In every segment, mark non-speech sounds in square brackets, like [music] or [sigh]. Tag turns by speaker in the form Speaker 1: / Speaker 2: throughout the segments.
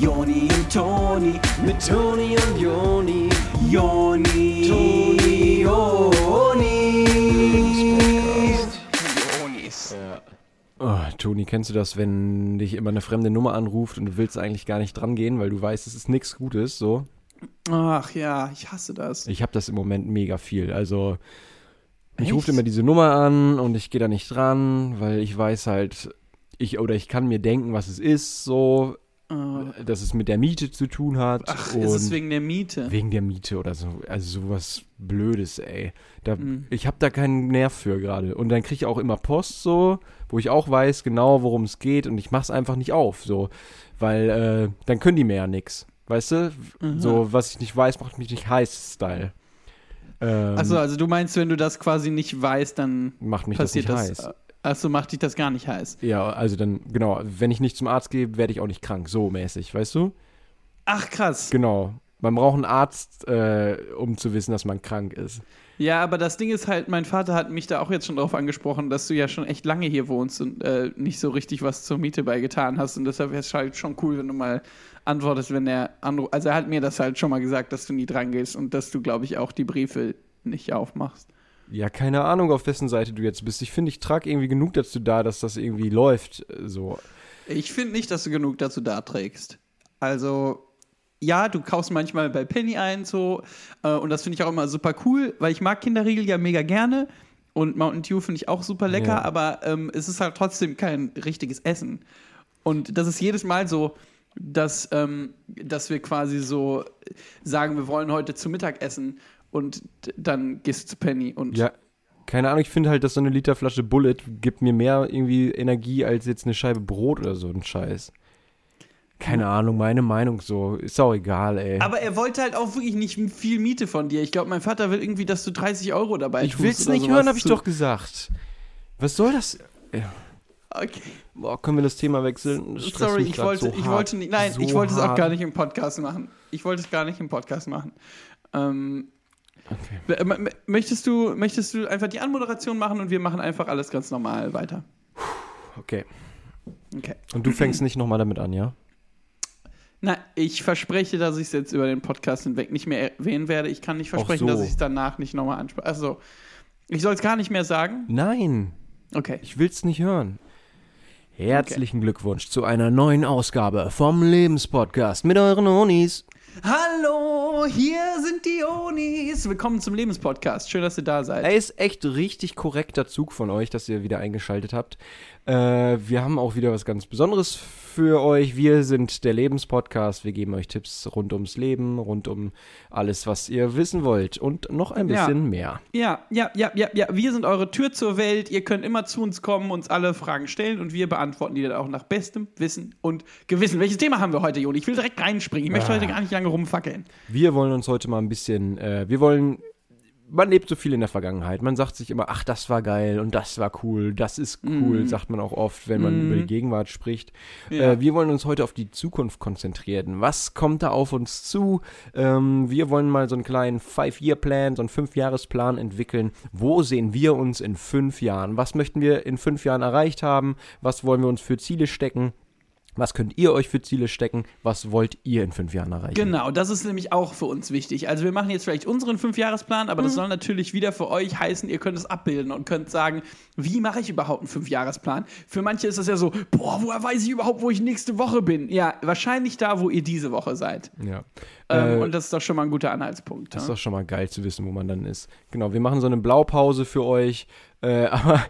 Speaker 1: Joni und Toni, mit Toni und Joni, Joni, Toni, Joni. Jonis.
Speaker 2: Oh, Toni, kennst du das, wenn dich immer eine fremde Nummer anruft und du willst eigentlich gar nicht dran gehen, weil du weißt, es ist nichts Gutes, so?
Speaker 3: Ach ja, ich hasse das.
Speaker 2: Ich habe das im Moment mega viel. Also, ich
Speaker 3: Echt?
Speaker 2: rufe immer diese Nummer an und ich gehe da nicht dran, weil ich weiß halt, ich oder ich kann mir denken, was es ist, so,
Speaker 3: Äh,
Speaker 2: dass es mit der Miete zu tun hat.
Speaker 3: ach,
Speaker 2: und
Speaker 3: ist es wegen der Miete?
Speaker 2: wegen der Miete oder so. Also sowas Blödes, ey. Da,
Speaker 3: Mhm.
Speaker 2: Ich habe da keinen Nerv für gerade. Und dann kriege ich auch immer Post so, wo ich auch weiß genau, worum es geht und ich mach's einfach nicht auf, so. Weil äh, dann können die mir ja nix. Weißt du?
Speaker 3: Mhm.
Speaker 2: So, was ich nicht weiß, macht mich nicht heiß, Style. Ähm,
Speaker 3: Achso, also du meinst, wenn du das quasi nicht weißt, dann
Speaker 2: macht mich
Speaker 3: passiert
Speaker 2: das
Speaker 3: das.
Speaker 2: nicht heiß.
Speaker 3: Achso, macht dich das gar nicht heiß.
Speaker 2: Ja, also dann, genau, wenn ich nicht zum Arzt gehe, werde ich auch nicht krank, so mäßig, weißt du?
Speaker 3: Ach krass.
Speaker 2: Genau. Man braucht einen Arzt, äh, um zu wissen, dass man krank ist.
Speaker 3: Ja, aber das Ding ist halt, mein Vater hat mich da auch jetzt schon drauf angesprochen, dass du ja schon echt lange hier wohnst und äh, nicht so richtig was zur Miete beigetan hast. Und deshalb wäre es halt schon cool, wenn du mal antwortest, wenn er anruft. Also er hat mir das halt schon mal gesagt, dass du nie dran gehst und dass du, glaube ich, auch die Briefe nicht aufmachst.
Speaker 2: Ja, keine Ahnung, auf wessen Seite du jetzt bist. Ich finde, ich trage irgendwie genug dazu da, dass das irgendwie läuft. äh, So.
Speaker 3: Ich finde nicht, dass du genug dazu da trägst. Also, ja, du kaufst manchmal bei Penny ein, so, äh, und das finde ich auch immer super cool, weil ich mag Kinderriegel ja mega gerne. Und Mountain Dew finde ich auch super lecker,
Speaker 2: Ja.
Speaker 3: aber ähm, es ist halt trotzdem kein richtiges Essen. Und das ist jedes Mal so, dass, ähm, dass wir quasi so sagen, wir wollen heute zu Mittag essen und dann gehst du zu Penny und
Speaker 2: Ja, keine Ahnung, ich finde halt, dass so eine Literflasche Bullet gibt mir mehr irgendwie Energie als jetzt eine Scheibe Brot oder so ein Scheiß. Keine Ahnung, meine Meinung so. Ist auch egal, ey.
Speaker 3: Aber er wollte halt auch wirklich nicht viel Miete von dir. Ich glaube, mein Vater will irgendwie, dass du 30 Euro dabei
Speaker 2: ich
Speaker 3: tust
Speaker 2: will's
Speaker 3: oder
Speaker 2: nicht hören, hab ich doch gesagt. Was soll das?
Speaker 3: Okay.
Speaker 2: Boah, können wir das Thema wechseln? Das
Speaker 3: Sorry, ich wollte,
Speaker 2: so
Speaker 3: ich
Speaker 2: hart.
Speaker 3: wollte nicht, nein,
Speaker 2: So
Speaker 3: ich wollte es auch gar nicht im Podcast machen. Ich wollte es gar nicht im Podcast machen. Ähm,
Speaker 2: Okay.
Speaker 3: m- möchtest, du, möchtest du einfach die Anmoderation machen und wir machen einfach alles ganz normal weiter?
Speaker 2: Okay.
Speaker 3: Okay.
Speaker 2: Und du fängst nicht nochmal damit an, ja?
Speaker 3: Na, ich verspreche, dass ich es jetzt über den Podcast hinweg nicht mehr erwähnen werde. Ich kann nicht versprechen,
Speaker 2: so.
Speaker 3: dass ich es danach nicht nochmal anspreche. Also, ich soll es gar nicht mehr sagen?
Speaker 2: Nein,
Speaker 3: Okay.
Speaker 2: ich will's nicht hören. Herzlichen Glückwunsch zu einer neuen Ausgabe vom Lebenspodcast mit euren Onis.
Speaker 3: Hallo, hier sind die Onis. Willkommen zum Lebenspodcast. Schön, dass ihr da seid.
Speaker 2: Ey, ist echt richtig korrekter Zug von euch, dass ihr wieder eingeschaltet habt. Äh, wir haben auch wieder was ganz Besonderes für euch. Wir sind der Lebenspodcast. Wir geben euch Tipps rund ums Leben, rund um alles, was ihr wissen wollt und noch ein
Speaker 3: Ja.
Speaker 2: bisschen mehr.
Speaker 3: Ja, ja, ja, ja, ja. Wir sind eure Tür zur Welt. Ihr könnt immer zu uns kommen, uns alle Fragen stellen und wir beantworten die dann auch nach bestem Wissen und Gewissen. Welches Thema haben wir heute, Joni? Ich will direkt reinspringen. Ich möchte
Speaker 2: Ah.
Speaker 3: heute gar nicht lange rumfackeln.
Speaker 2: Wir wollen uns heute mal ein bisschen, äh, wir wollen, man lebt so viel in der Vergangenheit. Man sagt sich immer, ach, das war geil und das war cool, das ist cool, sagt man auch oft, wenn man über die Gegenwart spricht.
Speaker 3: Ja.
Speaker 2: Äh, wir wollen uns heute auf die Zukunft konzentrieren. Was kommt da auf uns zu? Ähm, wir wollen mal so einen kleinen Five-Year-Plan, so einen Fünfjahresplan entwickeln. Wo sehen wir uns in fünf Jahren? Was möchten wir in fünf Jahren erreicht haben? Was wollen wir uns für Ziele stecken? Was könnt ihr euch für Ziele stecken? Was wollt ihr in fünf Jahren erreichen?
Speaker 3: Genau, das ist nämlich auch für uns wichtig. Also wir machen jetzt vielleicht unseren Fünfjahresplan, aber das soll natürlich wieder für euch heißen, ihr könnt es abbilden und könnt sagen, wie mache ich überhaupt einen Fünfjahresplan? Für manche ist das ja so, boah, woher weiß ich überhaupt, wo ich nächste Woche bin? Ja, wahrscheinlich da, wo ihr diese Woche seid.
Speaker 2: Ja.
Speaker 3: Ähm,
Speaker 2: Äh,
Speaker 3: und das ist doch schon mal ein guter Anhaltspunkt.
Speaker 2: Das ist
Speaker 3: ja?
Speaker 2: doch schon mal geil zu wissen, wo man dann ist. Genau, wir machen so eine Blaupause für euch. Äh, [laughs] aber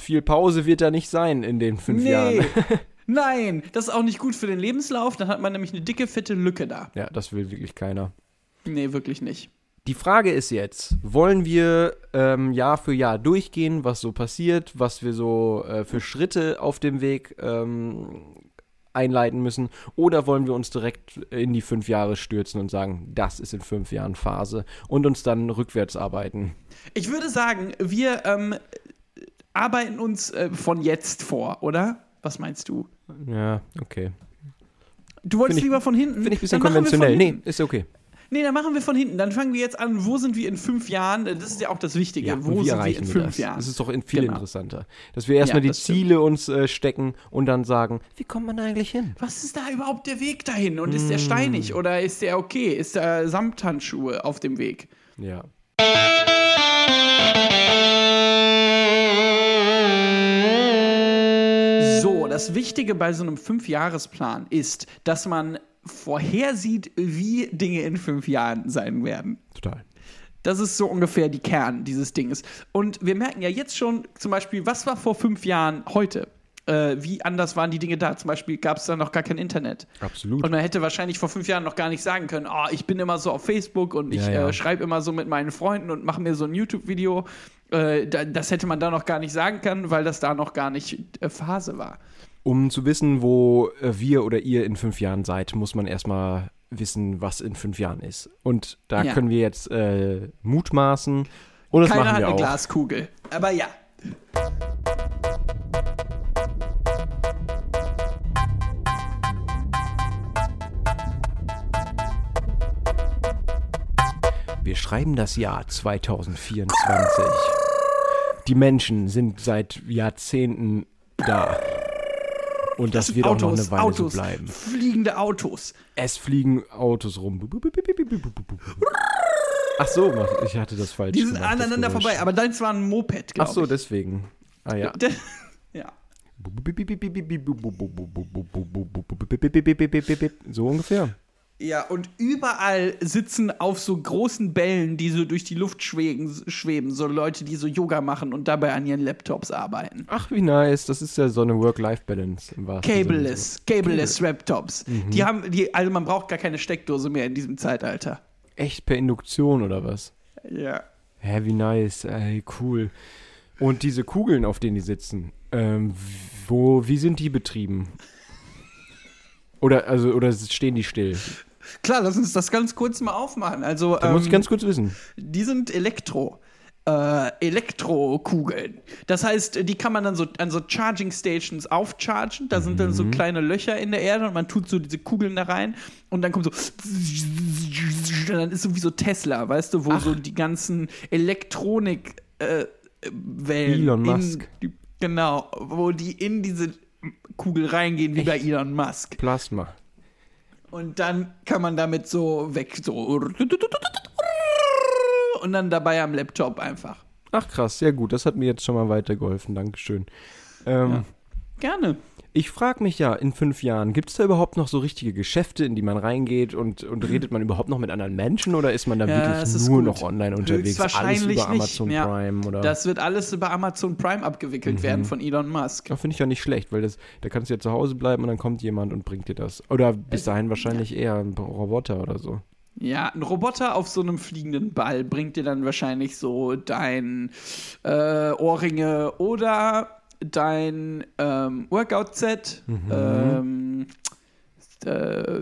Speaker 2: viel Pause wird da nicht sein in den fünf
Speaker 3: Nee.
Speaker 2: Jahren. [laughs]
Speaker 3: Nein, das ist auch nicht gut für den Lebenslauf. Dann hat man nämlich eine dicke, fette Lücke da.
Speaker 2: Ja, das will wirklich keiner.
Speaker 3: Nee, wirklich nicht.
Speaker 2: Die Frage ist jetzt, wollen wir ähm, Jahr für Jahr durchgehen, was so passiert, was wir so äh, für Schritte auf dem Weg ähm, einleiten müssen, oder wollen wir uns direkt in die fünf Jahre stürzen und sagen, das ist in fünf Jahren Phase und uns dann rückwärts arbeiten?
Speaker 3: Ich würde sagen, wir ähm, arbeiten uns äh, von jetzt vor, oder? Was meinst du?
Speaker 2: Ja, okay.
Speaker 3: Du wolltest
Speaker 2: ich-
Speaker 3: lieber von hinten?
Speaker 2: Finde ich ein bisschen konventionell. Nee, ist okay.
Speaker 3: Nee, dann machen wir von hinten. Dann fangen wir jetzt an, wo sind wir in fünf Jahren? Das ist ja auch das Wichtige.
Speaker 2: Ja,
Speaker 3: wo sind wir in fünf
Speaker 2: das?
Speaker 3: Jahren?
Speaker 2: Das ist doch viel
Speaker 3: Genau.
Speaker 2: interessanter. Dass wir erstmal
Speaker 3: Ja,
Speaker 2: die
Speaker 3: stimmt.
Speaker 2: Ziele uns äh, stecken und dann sagen, wie kommt man da eigentlich hin?
Speaker 3: Was ist da überhaupt der Weg dahin? Und
Speaker 2: Hm.
Speaker 3: ist der steinig oder ist der okay? Ist da Samthandschuhe auf dem Weg?
Speaker 2: Ja.
Speaker 3: Das Wichtige bei so einem Fünfjahresplan ist, dass man vorhersieht, wie Dinge in fünf Jahren sein werden.
Speaker 2: Total.
Speaker 3: Das ist so ungefähr die Kern dieses Dinges. Und wir merken ja jetzt schon zum Beispiel, was war vor fünf Jahren heute? Äh, wie anders waren die Dinge da? Zum Beispiel gab es da noch gar kein Internet.
Speaker 2: Absolut.
Speaker 3: Und man hätte wahrscheinlich vor fünf Jahren noch gar nicht sagen können, oh, ich bin immer so auf Facebook und ich
Speaker 2: Ja, ja.
Speaker 3: Äh, schreibe immer so mit meinen Freunden und mache mir so ein YouTube-Video. Äh, da, das hätte man da noch gar nicht sagen können, weil das da noch gar nicht äh, Phase war.
Speaker 2: Um zu wissen, wo äh, wir oder ihr in fünf Jahren seid, muss man erstmal wissen, was in fünf Jahren ist. Und da
Speaker 3: Ja.
Speaker 2: können wir jetzt äh, mutmaßen. Und das
Speaker 3: Keiner
Speaker 2: machen
Speaker 3: hat
Speaker 2: wir
Speaker 3: eine
Speaker 2: auch.
Speaker 3: Glaskugel. Aber ja.
Speaker 2: Wir schreiben das Jahr 2024. Die Menschen sind seit Jahrzehnten da. Und das, wird auch noch eine Weile
Speaker 3: Autos,
Speaker 2: so bleiben.
Speaker 3: fliegende Autos.
Speaker 2: Es fliegen Autos rum. Ach so, ich hatte das falsch
Speaker 3: Die sind
Speaker 2: gemacht, das
Speaker 3: aneinander vorbei, aber deins war ein Moped,
Speaker 2: Ach so,
Speaker 3: ich.
Speaker 2: deswegen. Ah ja. [laughs]
Speaker 3: ja.
Speaker 2: So ungefähr.
Speaker 3: Ja, und überall sitzen auf so großen Bällen, die so durch die Luft schweben, schweben so Leute, die so Yoga machen und dabei an ihren Laptops arbeiten.
Speaker 2: Ach, wie nice. Das ist ja so eine Work-Life-Balance im wahrsten Sinne.
Speaker 3: Cableless, cableless Laptops. Die haben, die, also man braucht gar keine Steckdose mehr in diesem Zeitalter.
Speaker 2: Echt per Induktion oder was?
Speaker 3: Ja.
Speaker 2: Hä, wie nice. Ey, cool. Und diese Kugeln, auf denen die sitzen, ähm, wo, wie sind die betrieben? Oder, also, oder stehen die still?
Speaker 3: Klar, lass uns das ganz kurz mal aufmachen. Also,
Speaker 2: Da muss ich
Speaker 3: ähm,
Speaker 2: ganz kurz wissen.
Speaker 3: die sind Elektro. Äh, Elektrokugeln. Das heißt, die kann man dann so an so Charging Stations aufchargen. Da sind dann so kleine Löcher in der Erde und man tut so diese Kugeln da rein und dann kommt so. Und dann ist so wie so Tesla, weißt du, wo so die ganzen Elektronik äh, Wellen
Speaker 2: Elon Musk.
Speaker 3: Die, genau, wo die in diese Kugel reingehen, wie bei Elon Musk.
Speaker 2: Plasma.
Speaker 3: Und dann kann man damit so weg, so. Und dann dabei am Laptop einfach.
Speaker 2: Ach krass, sehr gut. Das hat mir jetzt schon mal weitergeholfen. Dankeschön. Ähm,
Speaker 3: Ja. Gerne.
Speaker 2: Ich frage mich ja, in fünf Jahren, gibt es da überhaupt noch so richtige Geschäfte, in die man reingeht und, und redet man überhaupt noch mit anderen Menschen oder ist man da
Speaker 3: Ja, das
Speaker 2: wirklich nur
Speaker 3: gut.
Speaker 2: noch online unterwegs? Alles über
Speaker 3: nicht,
Speaker 2: Amazon
Speaker 3: ja.
Speaker 2: Prime oder?
Speaker 3: Das wird alles über Amazon Prime abgewickelt werden von Elon Musk.
Speaker 2: Ja, finde ich ja nicht schlecht, weil das, da kannst du ja zu Hause bleiben und dann kommt jemand und bringt dir das. Oder bis dahin wahrscheinlich eher ein Roboter oder so.
Speaker 3: Ja, ein Roboter auf so einem fliegenden Ball bringt dir dann wahrscheinlich so dein äh, Ohrringe oder dein ähm, Workout-Set. Ähm, äh,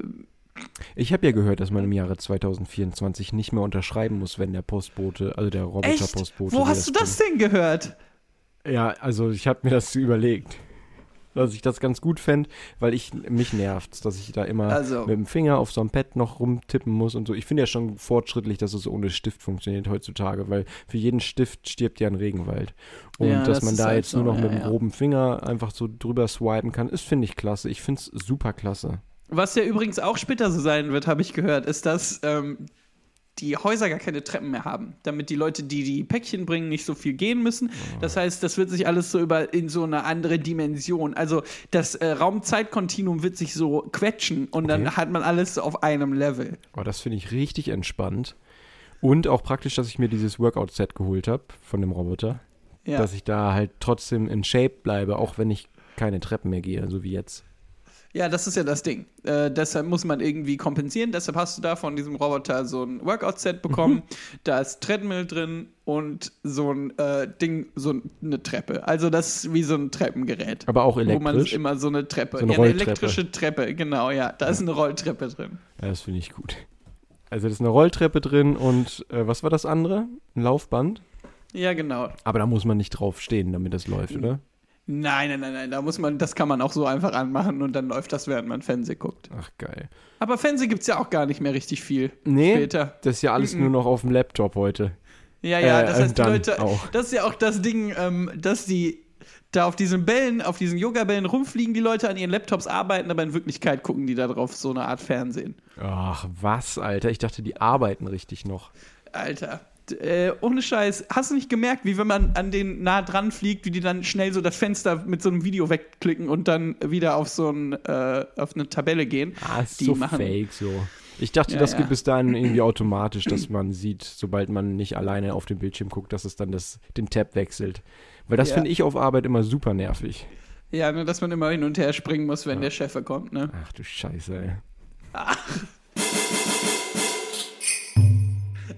Speaker 2: Ich habe ja gehört, dass man im Jahre 2024 nicht mehr unterschreiben muss, wenn der Postbote, also der? Roboter-Postbote.
Speaker 3: Wo hast du das denn gehört?
Speaker 2: Ja, also ich habe mir das überlegt. Dass ich das ganz gut fände, weil ich mich nervt, dass ich da immer
Speaker 3: Also.
Speaker 2: mit dem Finger auf so einem Pad noch rumtippen muss und so. Ich finde ja schon fortschrittlich, dass es ohne Stift funktioniert heutzutage, weil für jeden Stift stirbt ja ein Regenwald. Und
Speaker 3: Ja,
Speaker 2: dass
Speaker 3: das
Speaker 2: man da
Speaker 3: halt
Speaker 2: jetzt
Speaker 3: so,
Speaker 2: nur noch
Speaker 3: ja,
Speaker 2: mit dem
Speaker 3: ja.
Speaker 2: groben Finger einfach so drüber swipen kann, ist, finde ich klasse. Ich finde es super klasse.
Speaker 3: Was ja übrigens auch später so sein wird, habe ich gehört, ist, dass ähm, die Häuser gar keine Treppen mehr haben, damit die Leute, die die Päckchen bringen, nicht so viel gehen müssen. Das heißt, das wird sich alles so über in so eine andere Dimension. Also das äh, Raum-Zeit-Kontinuum wird sich so quetschen und
Speaker 2: Okay.
Speaker 3: dann hat man alles so auf einem Level.
Speaker 2: Aber das finde ich richtig entspannt. Und auch praktisch, dass ich mir dieses Workout-Set geholt habe von dem Roboter.
Speaker 3: Ja.
Speaker 2: Dass ich da halt trotzdem in Shape bleibe, auch wenn ich keine Treppen mehr gehe, so wie jetzt.
Speaker 3: Ja, das ist ja das Ding. Äh, deshalb muss man irgendwie kompensieren. Deshalb hast du da von diesem Roboter so ein Workout-Set bekommen. Da ist Treadmill drin und so ein äh, Ding, so eine Treppe. Also das ist wie so ein Treppengerät.
Speaker 2: Aber auch
Speaker 3: Wo man
Speaker 2: elektrisch.
Speaker 3: immer so eine Treppe.
Speaker 2: So eine
Speaker 3: ja, eine elektrische Treppe, genau, ja. Da ist eine Rolltreppe drin.
Speaker 2: Ja, das finde ich gut. Also, da ist eine Rolltreppe drin und äh, was war das andere? Ein Laufband?
Speaker 3: Ja, genau.
Speaker 2: Aber da muss man nicht drauf stehen, damit das läuft, oder?
Speaker 3: Nein, nein, nein, nein. Da muss man, das kann man auch so einfach anmachen und dann läuft das, während man Fernsehen guckt.
Speaker 2: Ach, geil.
Speaker 3: Aber Fernsehen gibt es ja auch gar nicht mehr richtig viel.
Speaker 2: Nee,
Speaker 3: Später.
Speaker 2: das ist ja alles nur noch auf dem Laptop heute.
Speaker 3: Ja, ja,
Speaker 2: Äh,
Speaker 3: das heißt, die Leute,
Speaker 2: auch.
Speaker 3: das ist ja auch das Ding, ähm, dass die da auf diesen Bällen, auf diesen Yoga-Bällen rumfliegen, die Leute an ihren Laptops arbeiten, aber in Wirklichkeit gucken die da drauf so eine Art Fernsehen.
Speaker 2: Ach, was, Alter? Ich dachte, die arbeiten richtig noch.
Speaker 3: Alter. Äh, ohne Scheiß, hast du nicht gemerkt, wie wenn man an den nah dran fliegt, wie die dann schnell so das Fenster mit so einem Video wegklicken und dann wieder auf so ein, äh, auf eine Tabelle gehen?
Speaker 2: Ah, ist
Speaker 3: Die
Speaker 2: so
Speaker 3: machen-
Speaker 2: fake so. Ich dachte,
Speaker 3: Ja,
Speaker 2: das
Speaker 3: ja.
Speaker 2: geht bis dahin irgendwie automatisch, dass man sieht, sobald man nicht alleine auf dem Bildschirm guckt, dass es dann das, den Tab wechselt. Weil das
Speaker 3: Ja.
Speaker 2: finde ich auf Arbeit immer super nervig.
Speaker 3: Ja, nur dass man immer hin und her springen muss, wenn der Chef kommt, ne?
Speaker 2: Ach du Scheiße, ey. [laughs]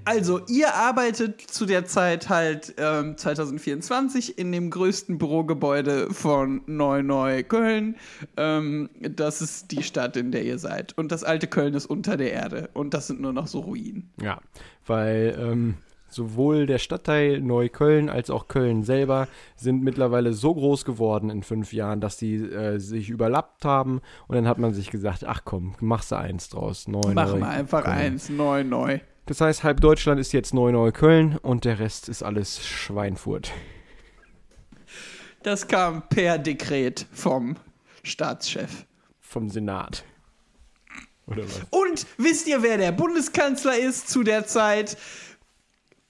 Speaker 3: Also, ihr arbeitet zu der Zeit halt ähm, 2024 in dem größten Bürogebäude von Neu-Neu-Köln. Ähm, das ist die Stadt, in der ihr seid. Und das alte Köln ist unter der Erde. Und das sind nur noch so Ruinen.
Speaker 2: Ja, weil ähm, sowohl der Stadtteil Neukölln als auch Köln selber sind mittlerweile so groß geworden in fünf Jahren, dass die äh, sich überlappt haben. Und dann hat man sich gesagt, ach komm, machst du eins draus. Neu,
Speaker 3: Machen
Speaker 2: neu,
Speaker 3: wir einfach
Speaker 2: Köln.
Speaker 3: eins, Neu-Neu.
Speaker 2: Das heißt, halb Deutschland ist jetzt Neu-Neukölln und der Rest ist alles Schweinfurt.
Speaker 3: Das kam per Dekret vom Staatschef.
Speaker 2: Vom Senat. Oder was?
Speaker 3: Und wisst ihr, wer der Bundeskanzler ist zu der Zeit?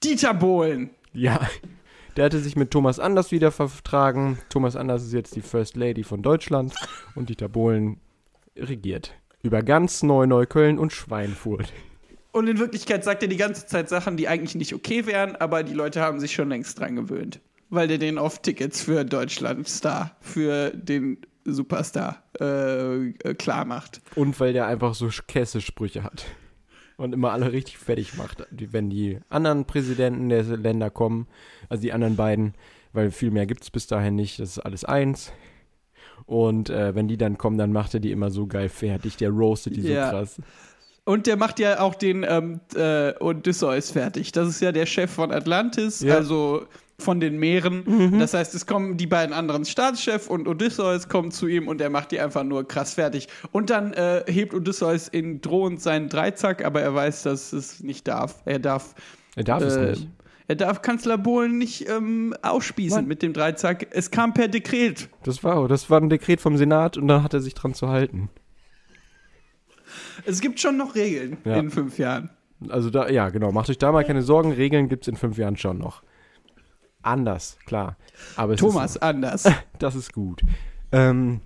Speaker 3: Dieter Bohlen.
Speaker 2: Ja. Der hatte sich mit Thomas Anders wieder vertragen. Thomas Anders ist jetzt die First Lady von Deutschland und Dieter Bohlen regiert. Über ganz Neu-Neukölln und Schweinfurt.
Speaker 3: Und in Wirklichkeit sagt er die ganze Zeit Sachen, die eigentlich nicht okay wären, aber die Leute haben sich schon längst dran gewöhnt. Weil der den oft Tickets für Deutschland Star, für den Superstar äh, klar macht.
Speaker 2: Und weil der einfach so Käsesprüche hat. Und immer alle richtig fertig macht. Wenn die anderen Präsidenten der Länder kommen, also die anderen beiden, weil viel mehr gibt es bis dahin nicht, das ist alles eins. Und äh, wenn die dann kommen, dann macht er die immer so geil fertig. Der roastet die
Speaker 3: Ja.
Speaker 2: so krass.
Speaker 3: Und der macht ja auch den ähm, äh, Odysseus fertig. Das ist ja der Chef von Atlantis,
Speaker 2: Ja.
Speaker 3: also von den Meeren. Das heißt, es kommen die beiden anderen Staatschef und Odysseus kommen zu ihm und er macht die einfach nur krass fertig. Und dann äh, hebt Odysseus in drohend seinen Dreizack, aber er weiß, dass es nicht darf. Er darf.
Speaker 2: Er darf es
Speaker 3: äh,
Speaker 2: nicht.
Speaker 3: Er darf Kanzler Bohlen nicht ähm, ausspießen
Speaker 2: Nein.
Speaker 3: mit dem Dreizack. Es kam per Dekret.
Speaker 2: Das war, das war ein Dekret vom Senat und dann hat er sich dran zu halten.
Speaker 3: Es gibt schon noch Regeln
Speaker 2: Ja.
Speaker 3: in fünf Jahren.
Speaker 2: Also da, ja, genau. Macht euch da mal keine Sorgen. Regeln gibt es in fünf Jahren schon noch. Anders, klar. Aber
Speaker 3: Thomas anders.
Speaker 2: Ist, [laughs] das ist gut. Ähm,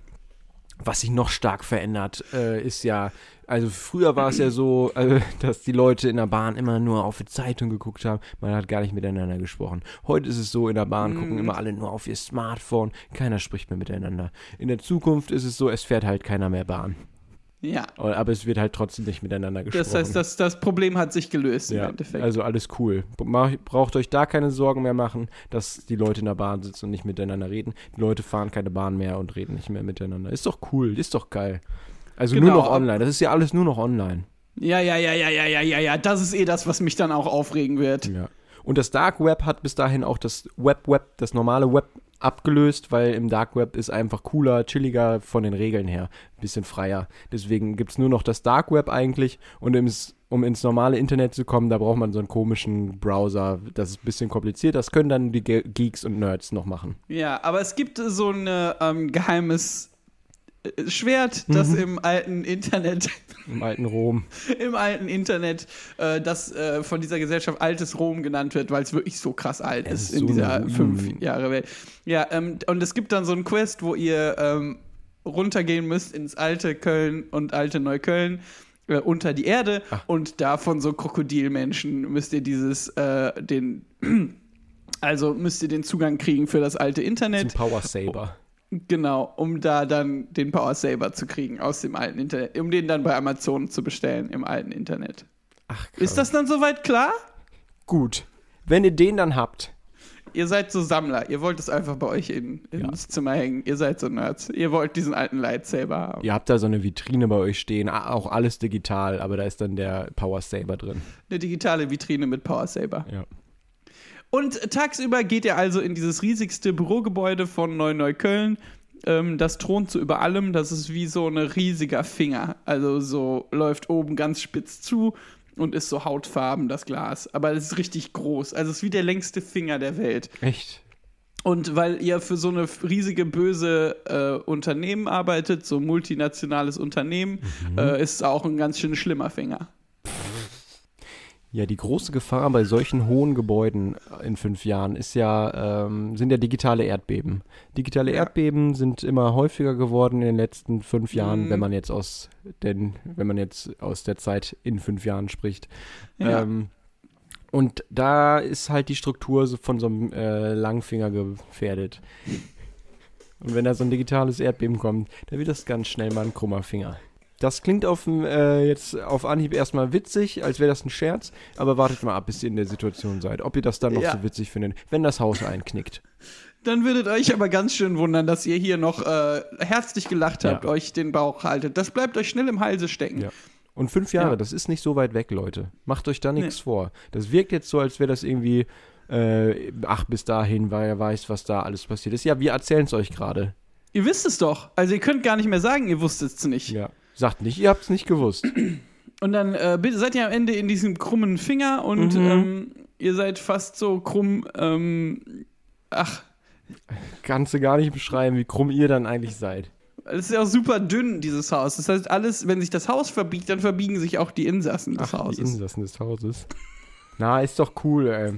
Speaker 2: was sich noch stark verändert, äh, ist ja, also früher war es ja so, äh, dass die Leute in der Bahn immer nur auf die Zeitung geguckt haben. Man hat gar nicht miteinander gesprochen. Heute ist es so, in der Bahn gucken immer alle nur auf ihr Smartphone. Keiner spricht mehr miteinander. In der Zukunft ist es so, es fährt halt keiner mehr Bahn.
Speaker 3: Ja.
Speaker 2: Aber es wird halt trotzdem nicht miteinander gesprochen.
Speaker 3: Das heißt, das, das Problem hat sich gelöst im
Speaker 2: Ja,
Speaker 3: Endeffekt.
Speaker 2: also alles cool. Braucht euch da keine Sorgen mehr machen, dass die Leute in der Bahn sitzen und nicht miteinander reden. Die Leute fahren keine Bahn mehr und reden nicht mehr miteinander. Ist doch cool, ist doch geil. Also
Speaker 3: Genau.
Speaker 2: nur noch online. Das ist ja alles nur noch online.
Speaker 3: ja, ja, ja, ja, ja, ja, ja, ja. Das ist eh das, was mich dann auch aufregen wird.
Speaker 2: Ja. Und das Dark Web hat bis dahin auch das Web Web, das normale Web abgelöst, weil im Dark Web ist einfach cooler, chilliger von den Regeln her, bisschen freier. Deswegen gibt es nur noch das Dark Web eigentlich und ins, um ins normale Internet zu kommen, da braucht man so einen komischen Browser. Das ist ein bisschen kompliziert, das können dann die Ge Geeks und Nerds noch machen.
Speaker 3: Ja, aber es gibt so ein ähm, geheimes Schwert, das
Speaker 2: Mhm.
Speaker 3: im alten Internet, [laughs]
Speaker 2: Im alten Rom.
Speaker 3: im alten Internet, äh, das äh, von dieser Gesellschaft altes Rom genannt wird, weil es wirklich so krass alt
Speaker 2: Es
Speaker 3: ist,
Speaker 2: ist
Speaker 3: in
Speaker 2: so
Speaker 3: dieser fünf Jahre Welt. Ja, ähm, und es gibt dann so ein Quest, wo ihr ähm, runtergehen müsst ins alte Köln und alte Neukölln. Äh, unter die Erde und da von so Krokodilmenschen müsst ihr dieses, äh, den, [clears throat] also müsst ihr den Zugang kriegen für das alte
Speaker 2: Zum
Speaker 3: Internet.
Speaker 2: Power Saber.
Speaker 3: Genau, um da dann den Power Saver zu kriegen aus dem alten Internet, um den dann bei Amazon zu bestellen im alten Internet.
Speaker 2: Ach, krass.
Speaker 3: Ist das dann soweit klar?
Speaker 2: gut? Wenn ihr den dann habt,
Speaker 3: Ihr seid so Sammler, ihr wollt es einfach bei euch in, ins Zimmer hängen. Ihr seid so Nerds. Ihr wollt diesen alten Lightsaber haben.
Speaker 2: ihr habt da so eine Vitrine bei euch stehen, a- auch alles digital, aber da ist dann der Power Saber drin.
Speaker 3: Eine digitale Vitrine mit Power Saber.
Speaker 2: Ja.
Speaker 3: Und tagsüber geht er also in dieses riesigste Bürogebäude von Neu-Neukölln. Ähm, das thront so über allem. Das ist wie so ein riesiger Finger. Also so läuft oben ganz spitz zu und ist so hautfarben, das Glas. Aber es ist richtig groß. Also es ist wie der längste Finger der Welt.
Speaker 2: Echt?
Speaker 3: Und weil ihr für so eine riesige böse äh, Unternehmen arbeitet, so ein multinationales Unternehmen, äh, ist es auch ein ganz schön schlimmer Finger.
Speaker 2: Ja, die große Gefahr bei solchen hohen Gebäuden in fünf Jahren ist ja, ähm, sind ja digitale Erdbeben. Digitale Erdbeben sind immer häufiger geworden in den letzten fünf Jahren,
Speaker 3: Mhm.
Speaker 2: wenn man jetzt aus den, wenn man jetzt aus der Zeit in fünf Jahren spricht.
Speaker 3: Ja.
Speaker 2: Ähm, und da ist halt die Struktur so von so einem äh, Langfinger gefährdet. Und wenn da so ein digitales Erdbeben kommt, dann wird das ganz schnell mal ein krummer Finger. Das klingt auf, dem, äh, jetzt auf Anhieb erstmal witzig, als wäre das ein Scherz, aber wartet mal ab, bis ihr in der Situation seid, ob ihr das dann noch
Speaker 3: Ja.
Speaker 2: so witzig findet, wenn das Haus einknickt.
Speaker 3: Dann würdet euch aber ganz schön wundern, dass ihr hier noch äh, herzlich gelacht habt,
Speaker 2: Ja.
Speaker 3: euch den Bauch haltet. Das bleibt euch schnell im Halse stecken.
Speaker 2: Ja. Und fünf Jahre,
Speaker 3: Ja.
Speaker 2: das ist nicht so weit weg, Leute. Macht euch da nichts vor. Das wirkt jetzt so, als wäre das irgendwie, äh, ach, bis dahin, weil er weiß, was da alles passiert ist. Ja, wir erzählen es euch gerade.
Speaker 3: Ihr wisst es doch. Also ihr könnt gar nicht mehr sagen, ihr wusstet es nicht.
Speaker 2: Ja. Sagt nicht, ihr habt es nicht gewusst.
Speaker 3: Und dann äh, seid ihr am Ende in diesem krummen Finger und
Speaker 2: Mhm.
Speaker 3: ähm, ihr seid fast so krumm. Ähm, ach,
Speaker 2: Kannst du gar nicht beschreiben, wie krumm ihr dann eigentlich seid.
Speaker 3: es ist ja auch super dünn, dieses Haus. Das heißt, alles, wenn sich das Haus verbiegt, dann verbiegen sich auch die Insassen des
Speaker 2: Ach,
Speaker 3: Hauses.
Speaker 2: die Insassen des Hauses. Na, ist doch cool, ey.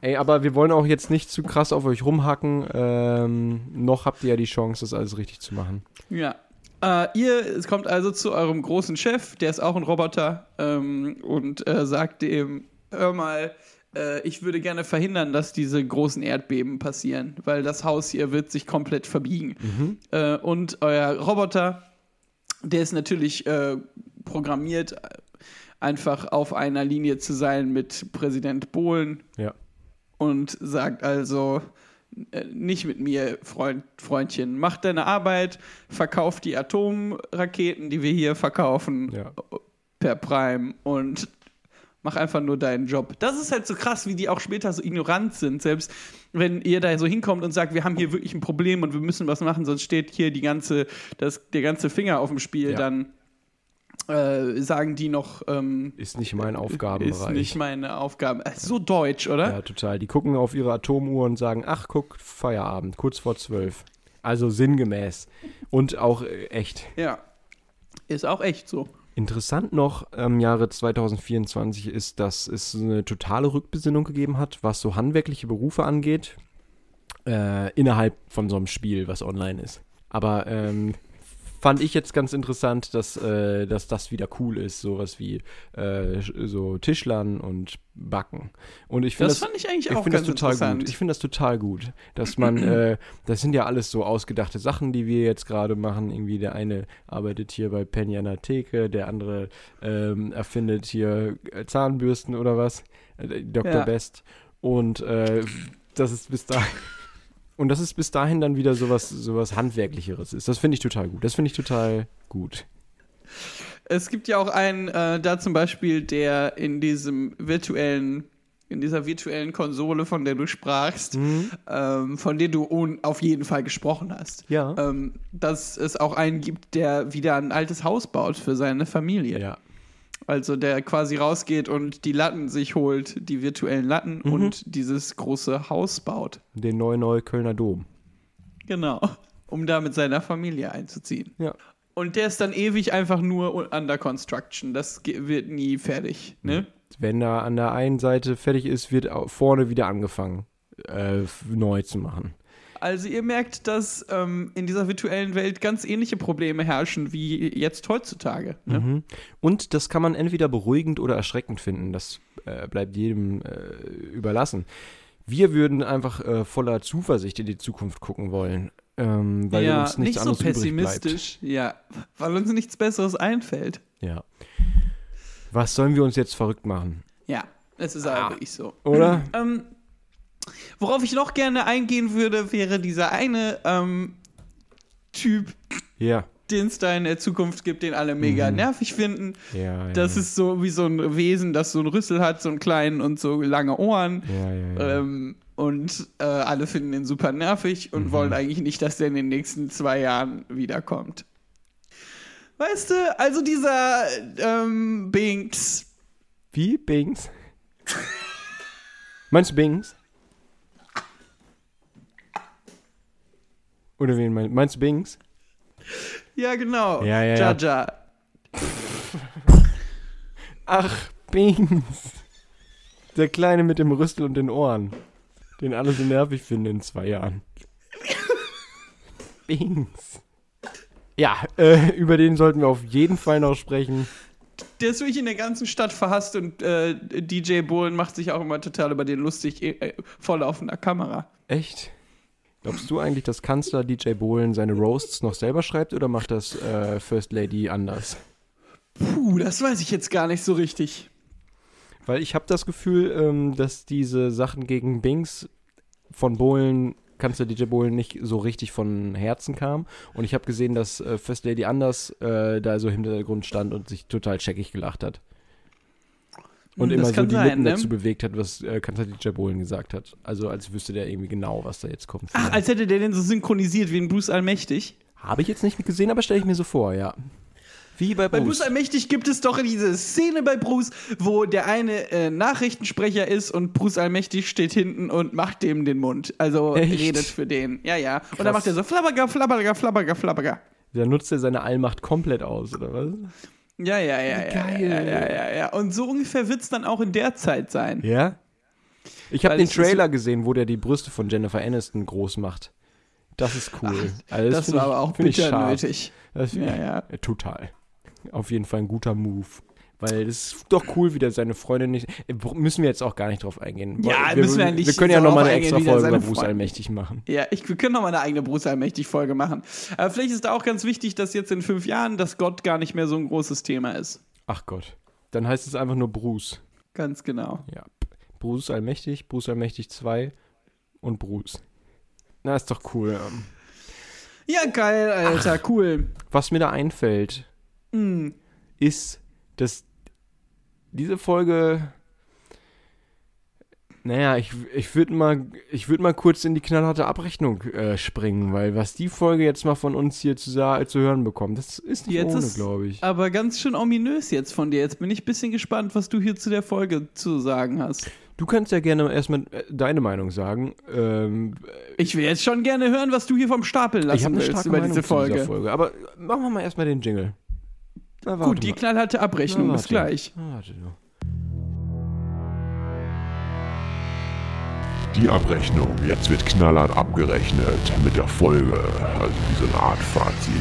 Speaker 2: Ey, aber wir wollen auch jetzt nicht zu krass auf euch rumhacken. Ähm, noch habt ihr ja die Chance, das alles richtig zu machen.
Speaker 3: Ja. Äh, ihr es kommt also zu eurem großen Chef, der ist auch ein Roboter, ähm, und äh, sagt dem, hör mal, äh, ich würde gerne verhindern, dass diese großen Erdbeben passieren, weil das Haus hier wird sich komplett verbiegen. Äh, und euer Roboter, der ist natürlich äh, programmiert, einfach auf einer Linie zu sein mit Präsident Bohlen
Speaker 2: Ja.
Speaker 3: und sagt also, nicht mit mir, Freund, Freundchen. Mach deine Arbeit, verkauf die Atomraketen, die wir hier verkaufen,
Speaker 2: Ja.
Speaker 3: per Prime und mach einfach nur deinen Job. Das ist halt so krass, wie die auch später so ignorant sind. Selbst wenn ihr da so hinkommt und sagt, wir haben hier wirklich ein Problem und wir müssen was machen, sonst steht hier die ganze, das, der ganze Finger auf dem Spiel,
Speaker 2: Ja.
Speaker 3: dann äh, sagen die noch, ähm,
Speaker 2: Ist nicht mein
Speaker 3: ist
Speaker 2: Aufgabenbereich.
Speaker 3: nicht meine Aufgabe. Äh, So deutsch, oder?
Speaker 2: Ja, total. Die gucken auf ihre Atomuhr und sagen, ach, guck, Feierabend, kurz vor zwölf. Also sinngemäß. Und auch äh, echt.
Speaker 3: Ja. Ist auch echt so.
Speaker 2: Interessant noch im Jahre 2024 ist, dass es eine totale Rückbesinnung gegeben hat, was so handwerkliche Berufe angeht, äh, innerhalb von so einem Spiel, was online ist. Aber ähm, fand ich jetzt ganz interessant, dass, äh, dass das wieder cool ist, sowas wie äh, so Tischlern und Backen. Und ich finde
Speaker 3: Das, fand ich eigentlich
Speaker 2: ich
Speaker 3: auch ganz
Speaker 2: das total
Speaker 3: interessant.
Speaker 2: gut. Ich finde das total gut, dass man, [clears throat] äh, das sind ja alles so ausgedachte Sachen, die wir jetzt gerade machen. Irgendwie der eine arbeitet hier bei Penny an der Theke, der andere ähm, erfindet hier äh, Zahnbürsten oder was, äh, Dr.
Speaker 3: Ja.
Speaker 2: Best. Und äh, das ist bis dahin. Und das ist bis dahin dann wieder sowas, sowas Handwerklicheres ist. Das finde ich total gut. Das finde ich total gut.
Speaker 3: Es gibt ja auch einen, äh, da zum Beispiel, der in diesem virtuellen, in dieser virtuellen Konsole, von der du sprachst, ähm, von der du auf jeden Fall gesprochen hast.
Speaker 2: Ja.
Speaker 3: Ähm, dass es auch einen gibt, der wieder ein altes Haus baut für seine Familie.
Speaker 2: ja.
Speaker 3: Also der quasi rausgeht und die Latten sich holt, die virtuellen Latten
Speaker 2: Mhm.
Speaker 3: und dieses große Haus baut.
Speaker 2: Den neuen Neuköllner Dom.
Speaker 3: Genau. Um da mit seiner Familie einzuziehen.
Speaker 2: Ja.
Speaker 3: Und der ist dann ewig einfach nur under construction. Das wird nie fertig. Ne?
Speaker 2: Wenn da an der einen Seite fertig ist, wird vorne wieder angefangen, äh, neu zu machen.
Speaker 3: Also ihr merkt, dass ähm, in dieser virtuellen Welt ganz ähnliche Probleme herrschen wie jetzt heutzutage. Ne?
Speaker 2: Mhm. Und das kann man entweder beruhigend oder erschreckend finden. Das äh, bleibt jedem äh, überlassen. Wir würden einfach äh, voller Zuversicht in die Zukunft gucken wollen, ähm, weil
Speaker 3: ja,
Speaker 2: uns nichts
Speaker 3: nicht so
Speaker 2: anderes
Speaker 3: pessimistisch. Ja, weil uns nichts Besseres einfällt.
Speaker 2: Ja. Was sollen wir uns jetzt verrückt machen?
Speaker 3: Ja, es ist
Speaker 2: Ah.
Speaker 3: aber wirklich so.
Speaker 2: Oder?
Speaker 3: Ähm, worauf ich noch gerne eingehen würde, wäre dieser eine ähm, Typ,
Speaker 2: Ja.
Speaker 3: den es da in der Zukunft gibt, den alle mega nervig finden.
Speaker 2: Ja, ja.
Speaker 3: Das ist so wie so ein Wesen, das so einen Rüssel hat, so einen kleinen und so lange Ohren. Ähm, und äh, alle finden ihn super nervig und wollen eigentlich nicht, dass der in den nächsten zwei Jahren wiederkommt. Weißt du, also dieser ähm, Binks,
Speaker 2: Wie? Bings? [laughs] Meinst du Bings? Oder wen meinst, meinst du Bings?
Speaker 3: ja genau,
Speaker 2: Ja, ja, ja.
Speaker 3: Jaja. [laughs]
Speaker 2: Ach, Bings. Der Kleine mit dem Rüstel und den Ohren. Den alle so nervig finden in zwei Jahren. [laughs] Bings. Ja, äh, über den sollten wir auf jeden Fall noch sprechen.
Speaker 3: Der ist wirklich in der ganzen Stadt verhasst und äh, DJ Bohlen macht sich auch immer total über den lustig, äh, vor laufender Kamera.
Speaker 2: Echt? Glaubst du eigentlich, dass Kanzler DJ Bohlen seine Roasts noch selber schreibt oder macht das äh, First Lady anders?
Speaker 3: Puh, das weiß ich jetzt gar nicht so richtig.
Speaker 2: Weil ich habe das Gefühl, ähm, dass diese Sachen gegen Bings von Bohlen, Kanzler DJ Bohlen, nicht so richtig von Herzen kam. Und ich habe gesehen, dass äh, First Lady Anders äh, da so im Hintergrund stand und sich total checkig gelacht hat. Und
Speaker 3: Hm, das
Speaker 2: immer so die
Speaker 3: sein,
Speaker 2: Lippen
Speaker 3: ne?
Speaker 2: dazu bewegt hat, was äh, DJ Bohlen gesagt hat. Also als wüsste der irgendwie genau, was da jetzt kommt.
Speaker 3: Ach, als hätte der den so synchronisiert wie ein Bruce Allmächtig.
Speaker 2: Habe ich jetzt nicht gesehen, aber stelle ich mir so vor, ja. Wie bei
Speaker 3: Bei
Speaker 2: Bruce.
Speaker 3: Bruce Allmächtig gibt es doch diese Szene bei Bruce, wo der eine äh, Nachrichtensprecher ist und Bruce Allmächtig steht hinten und macht dem den Mund. Also
Speaker 2: Echt?
Speaker 3: redet für den. Ja, ja. Und dann
Speaker 2: Krass.
Speaker 3: macht er so flabberger, flabberger, flabberger, flabberger.
Speaker 2: Da nutzt er seine Allmacht komplett aus, oder was?
Speaker 3: Ja, ja, ja, ja,
Speaker 2: Geil.
Speaker 3: ja, ja, ja, ja. Und so ungefähr wird es dann auch in der Zeit sein.
Speaker 2: Ja? Ich habe den Trailer gesehen, wo der die Brüste von Jennifer Aniston groß macht. Das ist cool. Also
Speaker 3: Das,
Speaker 2: find
Speaker 3: war
Speaker 2: ich-
Speaker 3: aber auch bitter nötig.
Speaker 2: Das
Speaker 3: Ja, ja.
Speaker 2: Total. Auf jeden Fall ein guter Move. Weil das ist doch cool, wie der seine Freundin nicht. äh, Müssen wir jetzt auch gar nicht drauf eingehen.
Speaker 3: Ja,
Speaker 2: wir,
Speaker 3: müssen wir eigentlich
Speaker 2: Wir können ja nochmal eine extra Folge über Bruce Allmächtig machen.
Speaker 3: Ja, ich, wir können noch mal eine eigene Bruce Allmächtig-Folge machen. Aber vielleicht ist da auch ganz wichtig, dass jetzt in fünf Jahren das Gott gar nicht mehr so ein großes Thema ist.
Speaker 2: Ach Gott. Dann heißt es einfach nur Bruce.
Speaker 3: Ganz genau.
Speaker 2: Ja. Bruce Allmächtig, Bruce Allmächtig 2 und Bruce. Na, ist doch cool. ähm.
Speaker 3: Ja, geil, Alter, cool.
Speaker 2: Was mir da einfällt,
Speaker 3: Hm.
Speaker 2: ist, dass diese Folge. Naja, ich, ich würde mal, ich würd mal kurz in die knallharte Abrechnung äh, springen, weil was die Folge jetzt mal von uns hier zu, zu hören bekommt, das ist nicht
Speaker 3: Jetzt
Speaker 2: ohne, glaube ich.
Speaker 3: aber ganz schön ominös jetzt von dir. Jetzt bin ich ein bisschen gespannt, was du hier zu der Folge zu sagen hast.
Speaker 2: Du kannst ja gerne erstmal äh, deine Meinung sagen. Ähm,
Speaker 3: Ich will jetzt schon gerne hören, was du hier vom Stapel
Speaker 2: ich
Speaker 3: lassen
Speaker 2: habe eine
Speaker 3: willst
Speaker 2: starke
Speaker 3: über
Speaker 2: Meinung
Speaker 3: diese
Speaker 2: zu
Speaker 3: Folge.
Speaker 2: dieser Folge. Aber machen wir mal erstmal den Jingle. Na,
Speaker 3: Gut, die
Speaker 2: mal.
Speaker 3: knallharte Abrechnung.
Speaker 2: Na,
Speaker 3: Bis gleich.
Speaker 2: Na, warte nur.
Speaker 4: Die Abrechnung. Jetzt wird knallhart abgerechnet mit der Folge. Also wie so eine Art Fazit.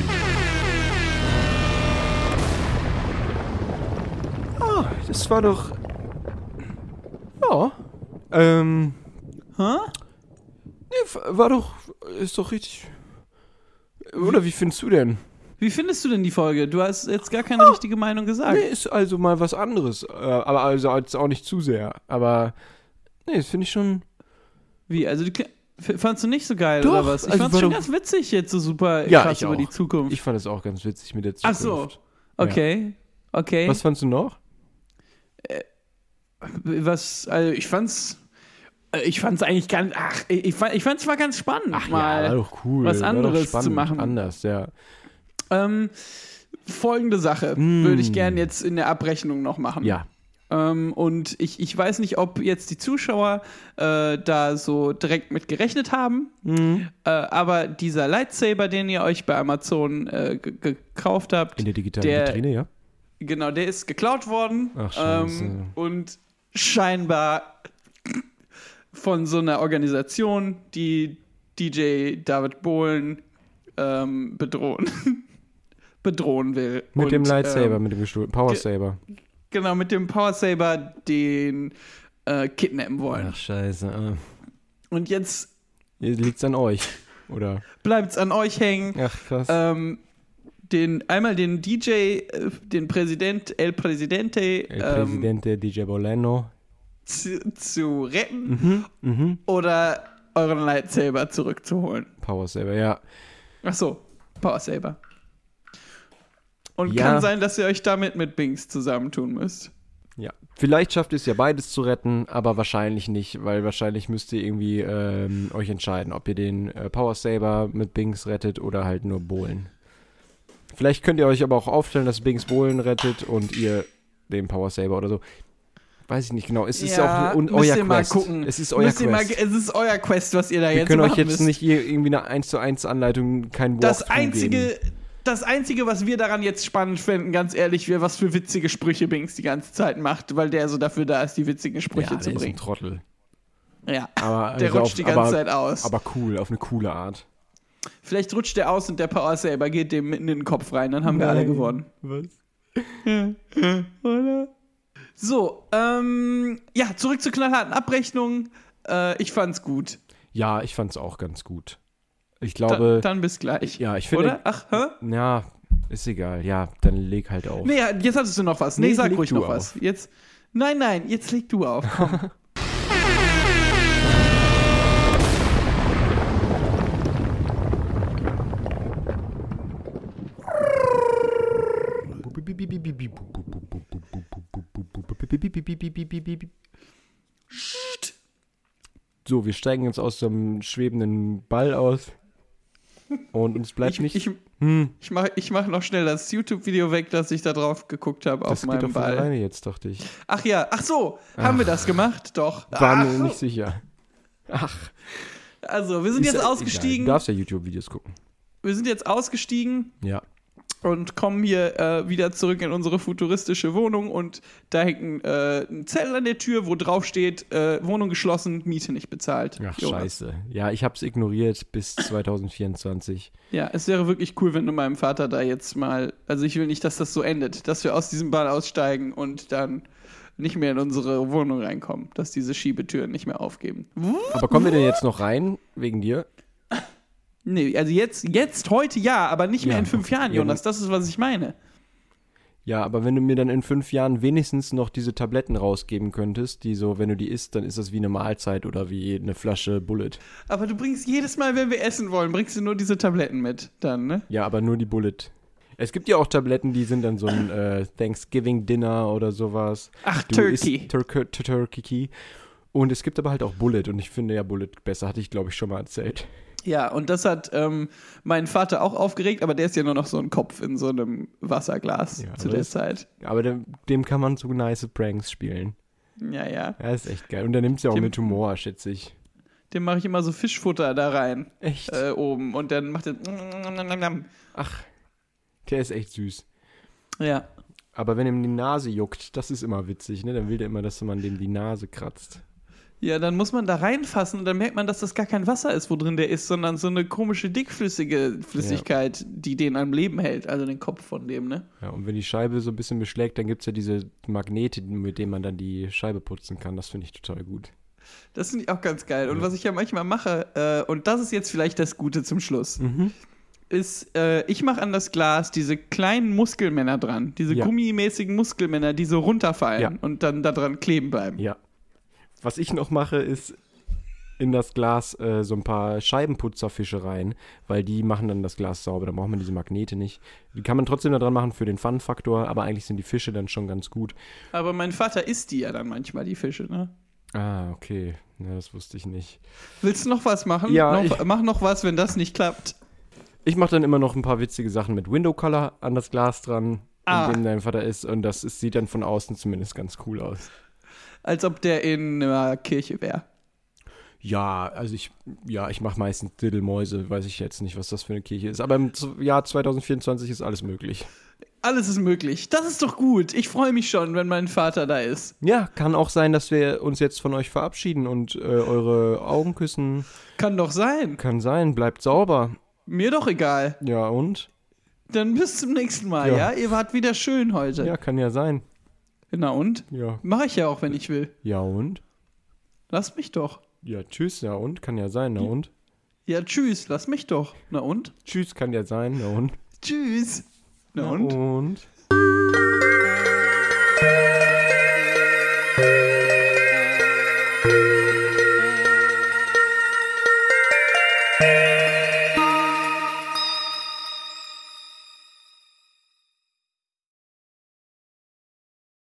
Speaker 2: Das war doch. Ja. Ähm.
Speaker 3: Hä?
Speaker 2: Nee, war doch. Ist doch richtig. Oder wie findest du denn?
Speaker 3: Wie findest du denn die Folge? Du hast jetzt gar keine richtige Meinung gesagt.
Speaker 2: Nee, ist also mal was anderes. Äh, aber also jetzt auch nicht zu sehr. Aber. Nee, das finde ich schon.
Speaker 3: Wie? Also, die, fandst du nicht so geil
Speaker 2: Doch,
Speaker 3: oder was? Ich
Speaker 2: also
Speaker 3: fand's
Speaker 2: war
Speaker 3: schon ganz witzig jetzt so super
Speaker 2: Ja,
Speaker 3: krass
Speaker 2: ich
Speaker 3: über die Zukunft.
Speaker 2: Ich fand es auch ganz witzig mit der
Speaker 3: Ach
Speaker 2: Zukunft.
Speaker 3: so. Okay. Okay.
Speaker 2: Was fandst du noch?
Speaker 3: Was, also ich fand's. äh, Ich fand's eigentlich ganz. Ach, ich fand, ich fand's mal ganz spannend, mal.
Speaker 2: ja, war doch cool.
Speaker 3: was
Speaker 2: war doch
Speaker 3: anderes
Speaker 2: spannend,
Speaker 3: zu machen.
Speaker 2: Anders, ja.
Speaker 3: Ähm, folgende Sache
Speaker 2: Mm.
Speaker 3: würde ich gerne jetzt in der Abrechnung noch machen.
Speaker 2: Ja.
Speaker 3: Ähm, und ich, ich weiß nicht, ob jetzt die Zuschauer äh, da so direkt mit gerechnet haben.
Speaker 2: Mhm.
Speaker 3: Äh, aber dieser Lightsaber, den ihr euch bei Amazon äh, ge- gekauft habt,
Speaker 2: In der digitalen
Speaker 3: Der-
Speaker 2: Vitrine, ja.
Speaker 3: genau, der ist geklaut worden.
Speaker 2: Ach, scheiße.
Speaker 3: ähm, und scheinbar von so einer Organisation, die DJ David Bohlen ähm, bedrohen. [laughs] bedrohen will.
Speaker 2: Mit
Speaker 3: und,
Speaker 2: dem Lightsaber,
Speaker 3: Ähm,
Speaker 2: mit dem gestohlenen Power Saber.
Speaker 3: genau, mit dem Power Saber den äh, kidnappen wollen.
Speaker 2: Ach, scheiße. äh.
Speaker 3: Und jetzt
Speaker 2: Jetzt liegt's an euch. Oder?
Speaker 3: bleibt's an euch hängen.
Speaker 2: Ach, krass.
Speaker 3: Ähm, den, einmal den DJ, äh, den Präsident, El Presidente,
Speaker 2: El
Speaker 3: ähm,
Speaker 2: Presidente DJ Boleno.
Speaker 3: zu, zu retten
Speaker 2: Mhm.
Speaker 3: oder euren Lightsaber zurückzuholen.
Speaker 2: Power Saber, ja.
Speaker 3: Ach so, Power Saber. Und
Speaker 2: Ja.
Speaker 3: kann sein, dass ihr euch damit mit Binks zusammentun müsst.
Speaker 2: Ja. Vielleicht schafft ihr es ja beides zu retten, aber wahrscheinlich nicht, weil wahrscheinlich müsst ihr irgendwie ähm, euch entscheiden, ob ihr den äh, Power Saber mit Binks rettet oder halt nur Bohlen. Vielleicht könnt ihr euch aber auch aufstellen, dass Binks Bohlen rettet und ihr den Power Saber oder so. Weiß ich nicht genau. Es ist auch und
Speaker 3: müsst
Speaker 2: euer
Speaker 3: ihr mal
Speaker 2: Quest.
Speaker 3: gucken.
Speaker 2: Es ist euer
Speaker 3: Müsst ihr mal,
Speaker 2: Quest.
Speaker 3: es ist euer Quest, was ihr da
Speaker 2: Wir
Speaker 3: jetzt
Speaker 2: können euch jetzt
Speaker 3: müsst.
Speaker 2: nicht irgendwie eine 1 zu 1 Anleitung, kein Walkthrough
Speaker 3: Das einzige,
Speaker 2: geben.
Speaker 3: Das einzige, was wir daran jetzt spannend finden, ganz ehrlich, wäre, was für witzige Sprüche Binks die ganze Zeit macht, weil der so dafür da ist, die witzigen Sprüche
Speaker 2: ja,
Speaker 3: zu
Speaker 2: der ist ein
Speaker 3: bringen.
Speaker 2: Trottel.
Speaker 3: Ja.
Speaker 2: Aber, [laughs]
Speaker 3: Der rutscht
Speaker 2: auf,
Speaker 3: die ganze
Speaker 2: aber,
Speaker 3: Zeit aus.
Speaker 2: Aber cool, auf eine coole Art.
Speaker 3: Vielleicht rutscht der aus und der Power Saber geht dem mitten in den Kopf rein, dann haben wir alle
Speaker 2: Nein.
Speaker 3: gewonnen.
Speaker 2: Was? [laughs]
Speaker 3: Oder? So, ähm, ja, zurück zur knallharten Abrechnung. Äh, ich fand's gut.
Speaker 2: Ja, ich fand's auch ganz gut. Ich
Speaker 3: Da,
Speaker 2: glaube,
Speaker 3: dann bis gleich.
Speaker 2: ja, ich finde,
Speaker 3: Oder? Ach, hä?
Speaker 2: ja, ist egal. Ja, dann leg halt auf.
Speaker 3: Nee, jetzt hattest du noch was. Nee,
Speaker 2: Nee,
Speaker 3: sag ruhig noch
Speaker 2: auf.
Speaker 3: was. Jetzt. Nein, nein, jetzt leg du auf. [laughs] Komm.
Speaker 2: So, wir steigen jetzt aus dem schwebenden Ball aus. Und uns bleibt
Speaker 3: ich,
Speaker 2: nicht.
Speaker 3: ich,
Speaker 2: hm,
Speaker 3: ich mach, ich mach noch schnell das YouTube-Video weg, dass ich da drauf geguckt habe auf
Speaker 2: das geht doch
Speaker 3: Ball.
Speaker 2: alleine jetzt, dachte ich.
Speaker 3: Ach ja, ach so, haben wir das gemacht? Doch.
Speaker 2: War
Speaker 3: Ach,
Speaker 2: mir nicht sicher. Ach,
Speaker 3: also, wir sind
Speaker 2: ist
Speaker 3: jetzt
Speaker 2: ja
Speaker 3: ausgestiegen.
Speaker 2: Egal. Du darfst ja YouTube-Videos gucken.
Speaker 3: Wir sind jetzt ausgestiegen
Speaker 2: Ja.
Speaker 3: Und kommen hier äh, wieder zurück in unsere futuristische Wohnung und da hängt ein, äh, ein Zettel an der Tür, wo drauf steht, äh, Wohnung geschlossen, Miete nicht bezahlt.
Speaker 2: Ach,
Speaker 3: Jonas.
Speaker 2: scheiße. Ja, ich hab's ignoriert bis [laughs] 2024.
Speaker 3: Ja, es wäre wirklich cool, wenn du meinem Vater da jetzt mal, also ich will nicht, dass das so endet, dass wir aus diesem Ball aussteigen und dann nicht mehr in unsere Wohnung reinkommen, dass diese Schiebetüren nicht mehr aufgeben.
Speaker 2: Aber kommen wir denn jetzt noch rein, wegen dir? [laughs]
Speaker 3: Nee, also jetzt, jetzt, heute ja, aber nicht mehr
Speaker 2: Ja,
Speaker 3: in fünf. Jahren,
Speaker 2: Ja,
Speaker 3: Jonas, das ist, was ich meine.
Speaker 2: Ja, aber wenn du mir dann in fünf Jahren wenigstens noch diese Tabletten rausgeben könntest, die so, wenn du die isst, dann ist das wie eine Mahlzeit oder wie eine Flasche Bullet.
Speaker 3: Aber du bringst jedes Mal, wenn wir essen wollen, bringst du nur diese Tabletten mit, dann, ne?
Speaker 2: Ja, aber nur die Bullet. Es gibt ja auch Tabletten, die sind dann so ein äh, Thanksgiving-Dinner oder sowas.
Speaker 3: Ach,
Speaker 2: Du
Speaker 3: Turkey.
Speaker 2: Turkey. Turkey. Und es gibt aber halt auch Bullet und ich finde ja Bullet besser, hatte ich glaube ich schon mal erzählt.
Speaker 3: Ja, und das hat ähm, meinen Vater auch aufgeregt, aber der ist ja nur noch so ein Kopf in so einem Wasserglas
Speaker 2: Ja,
Speaker 3: zu der
Speaker 2: das-
Speaker 3: Zeit.
Speaker 2: Aber dem, dem kann man so nice Pranks spielen.
Speaker 3: Ja, ja.
Speaker 2: Ja, ist echt geil. Und der nimmt ja auch
Speaker 3: Dem-
Speaker 2: mit Humor, schätze ich.
Speaker 3: Dem mache ich immer so Fischfutter da rein,
Speaker 2: Echt?
Speaker 3: äh, oben. Und dann macht er.
Speaker 2: Ach, der ist echt süß.
Speaker 3: Ja.
Speaker 2: Aber wenn ihm die Nase juckt, das ist immer witzig, ne? Dann will der immer, dass man dem die Nase kratzt.
Speaker 3: Ja, dann muss man da reinfassen und dann merkt man, dass das gar kein Wasser ist, wo drin der ist, sondern so eine komische dickflüssige Flüssigkeit, die den am Leben hält, also den Kopf von dem, ne?
Speaker 2: Ja, und wenn die Scheibe so ein bisschen beschlägt, dann gibt es ja diese Magnete, mit denen man dann die Scheibe putzen kann. Das finde ich total gut.
Speaker 3: Das finde ich auch ganz geil. Und was ich ja manchmal mache, äh, und das ist jetzt vielleicht das Gute zum Schluss,
Speaker 2: Mhm.
Speaker 3: ist, äh, ich mache an das Glas diese kleinen Muskelmänner dran, diese
Speaker 2: Ja.
Speaker 3: gummimäßigen Muskelmänner, die so runterfallen
Speaker 2: Ja.
Speaker 3: und dann da dran kleben bleiben.
Speaker 2: Ja. Was ich noch mache, ist in das Glas äh, so ein paar Scheibenputzerfische rein, weil die machen dann das Glas sauber. Da braucht man diese Magnete nicht. Die kann man trotzdem da dran machen für den Fun-Faktor, aber eigentlich sind die Fische dann schon ganz gut.
Speaker 3: Aber mein Vater isst die ja dann manchmal, die Fische, ne?
Speaker 2: Ah, okay. Ja, das wusste ich nicht.
Speaker 3: Willst du noch was machen?
Speaker 2: Ja,
Speaker 3: noch,
Speaker 2: ich-
Speaker 3: mach noch was, wenn das nicht klappt.
Speaker 2: Ich mache dann immer noch ein paar witzige Sachen mit Window Color an das Glas dran,
Speaker 3: Ah.
Speaker 2: in dem dein Vater ist. Und das ist, sieht dann von außen zumindest ganz cool aus.
Speaker 3: Als ob der in einer Kirche wäre.
Speaker 2: Ja, also ich, ja, ich mache meistens Diddelmäuse, weiß ich jetzt nicht, was das für eine Kirche ist. Aber im Jahr 2024 ist alles möglich.
Speaker 3: Alles ist möglich. Das ist doch gut. Ich freue mich schon, wenn mein Vater da ist.
Speaker 2: Ja, kann auch sein, dass wir uns jetzt von euch verabschieden und äh, eure Augen küssen.
Speaker 3: Kann doch sein.
Speaker 2: Kann sein, bleibt sauber.
Speaker 3: Mir doch egal.
Speaker 2: Ja, und?
Speaker 3: Dann bis zum nächsten Mal, ja?
Speaker 2: Ja.
Speaker 3: Ihr wart wieder schön heute.
Speaker 2: Ja, kann ja sein.
Speaker 3: Na und?
Speaker 2: Ja.
Speaker 3: Mach ich ja auch, wenn ich will.
Speaker 2: Ja, und?
Speaker 3: Lass mich doch.
Speaker 2: Ja, tschüss, ja, und? Kann ja sein, na und?
Speaker 3: Ja, tschüss. Lass mich doch. Na und?
Speaker 2: Tschüss, kann ja sein, na und?
Speaker 3: Tschüss. Na
Speaker 2: Na
Speaker 3: und?
Speaker 2: und?